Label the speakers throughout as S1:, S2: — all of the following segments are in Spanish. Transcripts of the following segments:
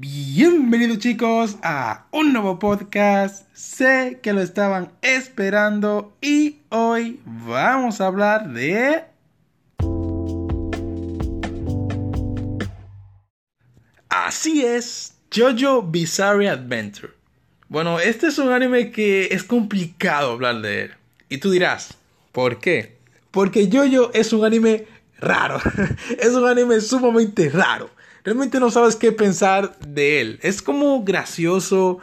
S1: Bienvenidos chicos a un nuevo podcast. Sé que lo estaban esperando y hoy vamos a hablar de... Así es, Jojo Bizarre Adventure. Bueno, este es un anime que es complicado hablar de él. Y tú dirás, ¿por qué? Porque Jojo es un anime raro. es un anime sumamente raro realmente no sabes qué pensar de él. Es como gracioso,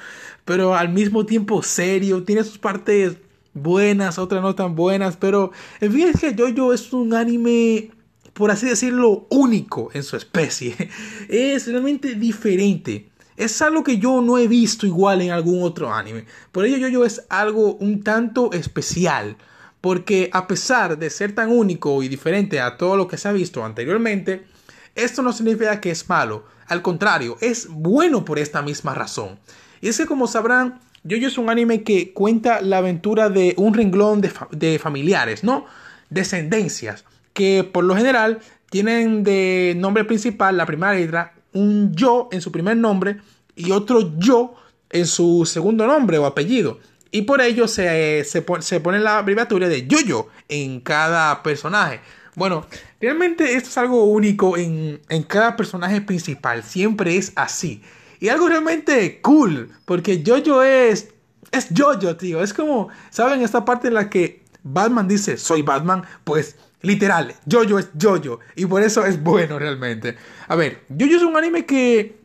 S1: pero al mismo tiempo serio. Tiene sus partes buenas, otras no tan buenas, pero en fin es que Jojo es un anime, por así decirlo, único en su especie. Es realmente diferente. Es algo que yo no he visto igual en algún otro anime. Por ello Jojo es algo un tanto especial. Porque a pesar de ser tan único y diferente a todo lo que se ha visto anteriormente, esto no significa que es malo, al contrario, es bueno por esta misma razón. Y es que como sabrán, Yoyo es un anime que cuenta la aventura de un renglón de, familiares, ¿no? Descendencias, que por lo general tienen de nombre principal la primera letra, un yo en su primer nombre y otro yo en su segundo nombre o apellido. Y por ello se, se, se pone la abreviatura de Yoyo en cada personaje. Bueno, realmente esto es algo único en, cada personaje principal. Siempre es así. Y algo realmente cool. Porque Jojo es. Es Jojo, tío. Es como. ¿Saben? Esta parte en la que Batman dice soy Batman. Pues literal. Jojo es Jojo. Y por eso es bueno realmente. A ver, Jojo es un anime que.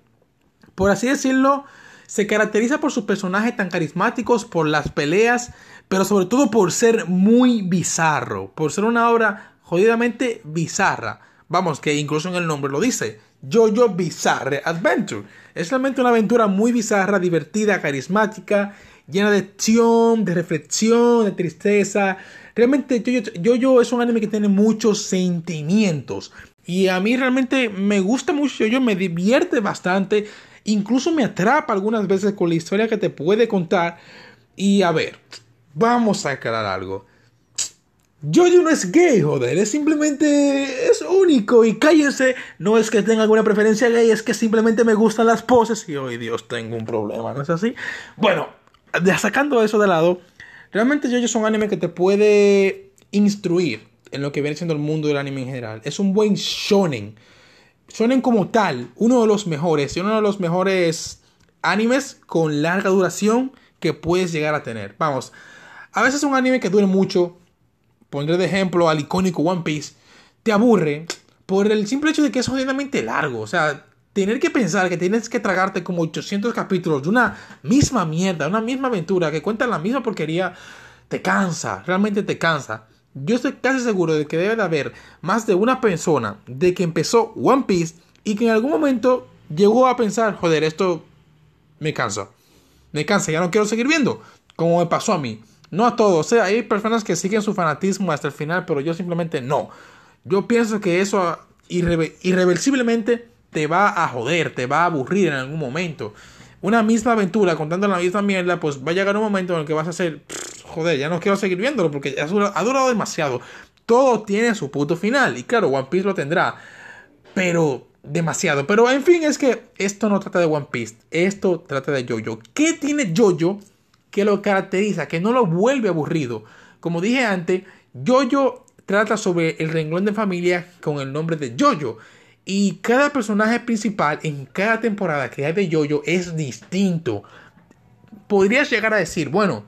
S1: Por así decirlo. Se caracteriza por sus personajes tan carismáticos, por las peleas, pero sobre todo por ser muy bizarro, por ser una obra jodidamente bizarra. Vamos, que incluso en el nombre lo dice. Jojo Bizarre Adventure. Es realmente una aventura muy bizarra, divertida, carismática, llena de acción, de reflexión, de tristeza. Realmente Jojo, es un anime que tiene muchos sentimientos. Y a mí realmente me gusta mucho Jojo, me divierte bastante. Incluso me atrapa algunas veces con la historia que te puede contar. Y a ver, vamos a aclarar algo. Jojo no es gay, joder, es simplemente es único y cállense, no es que tenga alguna preferencia gay, es que simplemente me gustan las poses y hoy Dios tengo un problema, ¿no es así? Bueno, sacando eso de lado, realmente Jojo es un anime que te puede instruir en lo que viene siendo el mundo del anime en general. Es un buen shonen. Shonen como tal, uno de los mejores y uno de los mejores animes con larga duración que puedes llegar a tener. Vamos, a veces un anime que dure mucho pondré de ejemplo al icónico One Piece, te aburre por el simple hecho de que es jodidamente largo. O sea, tener que pensar que tienes que tragarte como 800 capítulos de una misma mierda, una misma aventura que cuenta la misma porquería, te cansa, realmente te cansa. Yo estoy casi seguro de que debe de haber más de una persona de que empezó One Piece y que en algún momento llegó a pensar, joder, esto me cansa. Me cansa, ya no quiero seguir viendo, como me pasó a mí. No a todos, o sea, hay personas que siguen su fanatismo hasta el final, pero yo simplemente no. Yo pienso que eso irreversiblemente te va a joder, te va a aburrir en algún momento. Una misma aventura contando la misma mierda, pues va a llegar un momento en el que vas a hacer, joder, ya no quiero seguir viéndolo porque ha durado, ha durado demasiado. Todo tiene su puto final y claro, One Piece lo tendrá, pero demasiado. Pero en fin, es que esto no trata de One Piece, esto trata de Jojo. ¿Qué tiene Jojo que lo caracteriza, que no lo vuelve aburrido. Como dije antes, Jojo trata sobre el renglón de familia con el nombre de Jojo. Y cada personaje principal en cada temporada que hay de Jojo es distinto. Podrías llegar a decir, bueno,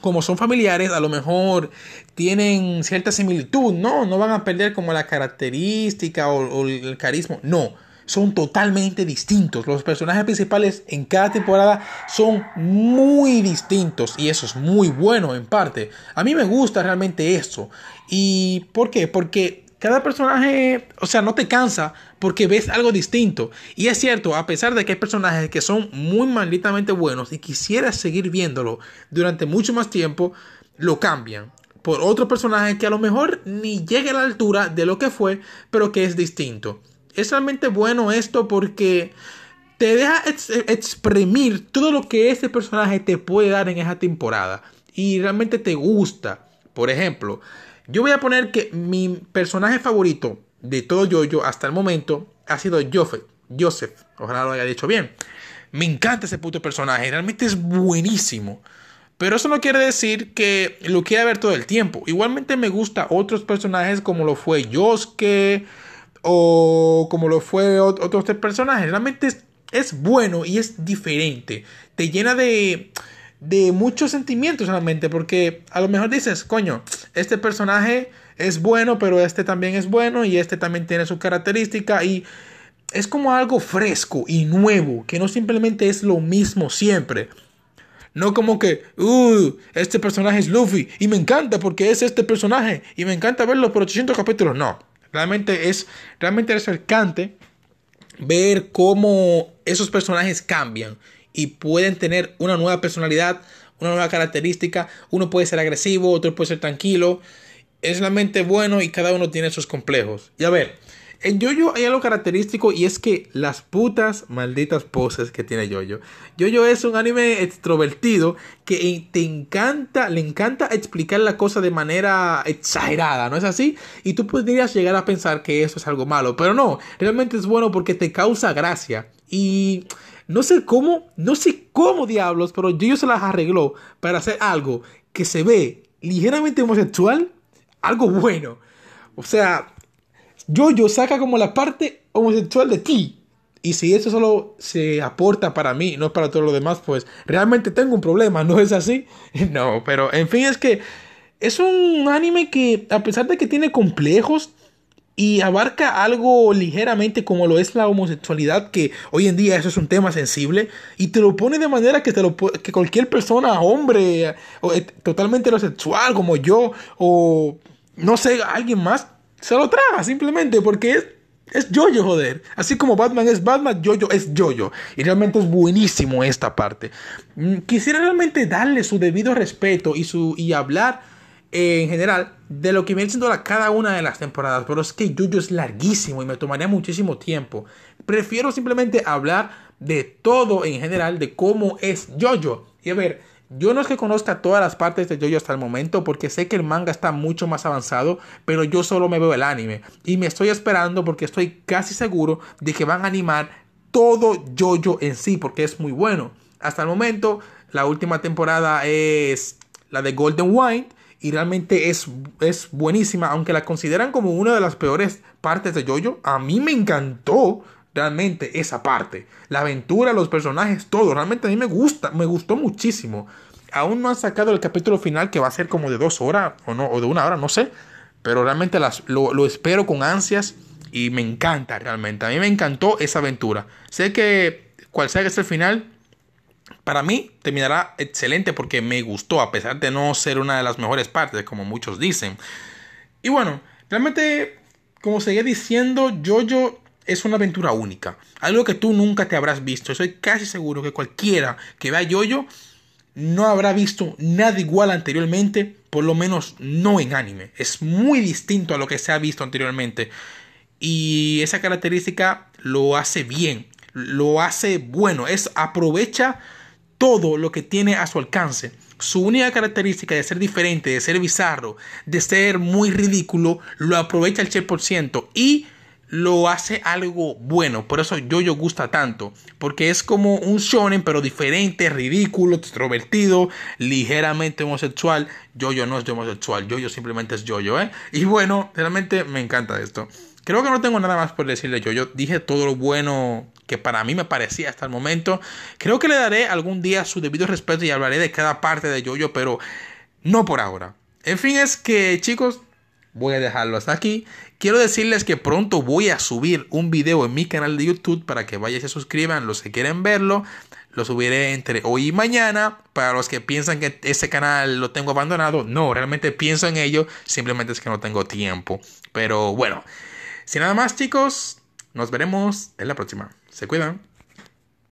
S1: como son familiares, a lo mejor tienen cierta similitud, no, no van a perder como la característica o, o el carisma, no son totalmente distintos. Los personajes principales en cada temporada son muy distintos y eso es muy bueno en parte. A mí me gusta realmente eso. ¿Y por qué? Porque cada personaje, o sea, no te cansa porque ves algo distinto. Y es cierto, a pesar de que hay personajes que son muy malditamente buenos y quisieras seguir viéndolo durante mucho más tiempo, lo cambian por otro personaje que a lo mejor ni llegue a la altura de lo que fue, pero que es distinto es realmente bueno esto porque te deja exprimir todo lo que ese personaje te puede dar en esa temporada. Y realmente te gusta. Por ejemplo, yo voy a poner que mi personaje favorito de todo Jojo hasta el momento ha sido Joffrey. Joseph. Ojalá lo haya dicho bien. Me encanta ese puto personaje. Realmente es buenísimo. Pero eso no quiere decir que lo quiera ver todo el tiempo. Igualmente me gusta otros personajes como lo fue Yosuke o como lo fue otros personajes. Realmente es, bueno y es diferente. Te llena de, de muchos sentimientos realmente. Porque a lo mejor dices, coño, este personaje es bueno, pero este también es bueno y este también tiene su característica y es como algo fresco y nuevo, que no simplemente es lo mismo siempre. No como que, uh, este personaje es Luffy y me encanta porque es este personaje y me encanta verlo por 800 capítulos. No, realmente es realmente refrescante ver cómo esos personajes cambian y pueden tener una nueva personalidad, una nueva característica. Uno puede ser agresivo, otro puede ser tranquilo. Es realmente bueno y cada uno tiene sus complejos. Y a ver, en Yoyo hay algo característico y es que las putas malditas poses que tiene Yoyo. Yoyo es un anime extrovertido que te encanta, le encanta explicar la cosa de manera exagerada, ¿no es así? Y tú podrías llegar a pensar que eso es algo malo, pero no, realmente es bueno porque te causa gracia. Y no sé cómo, no sé cómo diablos, pero Yoyo se las arregló para hacer algo que se ve ligeramente homosexual, algo bueno. O sea, yo saca como la parte homosexual de ti. Y si eso solo se aporta para mí, no para todo lo demás, pues realmente tengo un problema, ¿no es así? No, pero en fin, es que es un anime que a pesar de que tiene complejos y abarca algo ligeramente como lo es la homosexualidad, que hoy en día eso es un tema sensible, y te lo pone de manera que, te lo, que cualquier persona, hombre, o, eh, totalmente homosexual como yo, o no sé, alguien más, se lo traga simplemente porque es, es Jojo, joder. Así como Batman es Batman, Jojo es Jojo. Y realmente es buenísimo esta parte. Mm, quisiera realmente darle su debido respeto y, su, y hablar eh, en general de lo que viene siendo la, cada una de las temporadas. Pero es que Jojo es larguísimo y me tomaría muchísimo tiempo. Prefiero simplemente hablar de todo en general, de cómo es Jojo. Y a ver, yo no es que conozca todas las partes de JoJo hasta el momento porque sé que el manga está mucho más avanzado, pero yo solo me veo el anime y me estoy esperando porque estoy casi seguro de que van a animar todo JoJo en sí porque es muy bueno. Hasta el momento la última temporada es la de Golden Wine y realmente es, es buenísima, aunque la consideran como una de las peores partes de JoJo, a mí me encantó realmente esa parte. La aventura, los personajes, todo. Realmente a mí me gusta, me gustó muchísimo. Aún no han sacado el capítulo final que va a ser como de dos horas o, no, o de una hora, no sé. Pero realmente las, lo, lo espero con ansias y me encanta realmente. A mí me encantó esa aventura. Sé que cual sea que sea el final, para mí terminará excelente porque me gustó, a pesar de no ser una de las mejores partes, como muchos dicen. Y bueno, realmente, como seguía diciendo, Jojo es una aventura única. Algo que tú nunca te habrás visto. Estoy casi seguro que cualquiera que vea Yoyo no habrá visto nada igual anteriormente, por lo menos no en anime. Es muy distinto a lo que se ha visto anteriormente. Y esa característica lo hace bien, lo hace bueno, es aprovecha todo lo que tiene a su alcance. Su única característica de ser diferente, de ser bizarro, de ser muy ridículo, lo aprovecha al 100% y lo hace algo bueno. Por eso Jojo gusta tanto. Porque es como un shonen, pero diferente, ridículo, extrovertido, ligeramente homosexual. Jojo no es homosexual. Jojo simplemente es Jojo, ¿eh? Y bueno, realmente me encanta esto. Creo que no tengo nada más por decirle Jojo. Dije todo lo bueno que para mí me parecía hasta el momento. Creo que le daré algún día su debido respeto y hablaré de cada parte de Jojo, pero no por ahora. En fin, es que chicos, voy a dejarlo hasta aquí. Quiero decirles que pronto voy a subir un video en mi canal de YouTube para que vayan y se suscriban los que quieren verlo. Lo subiré entre hoy y mañana. Para los que piensan que ese canal lo tengo abandonado, no, realmente pienso en ello. Simplemente es que no tengo tiempo. Pero bueno, sin nada más chicos, nos veremos en la próxima. Se cuidan.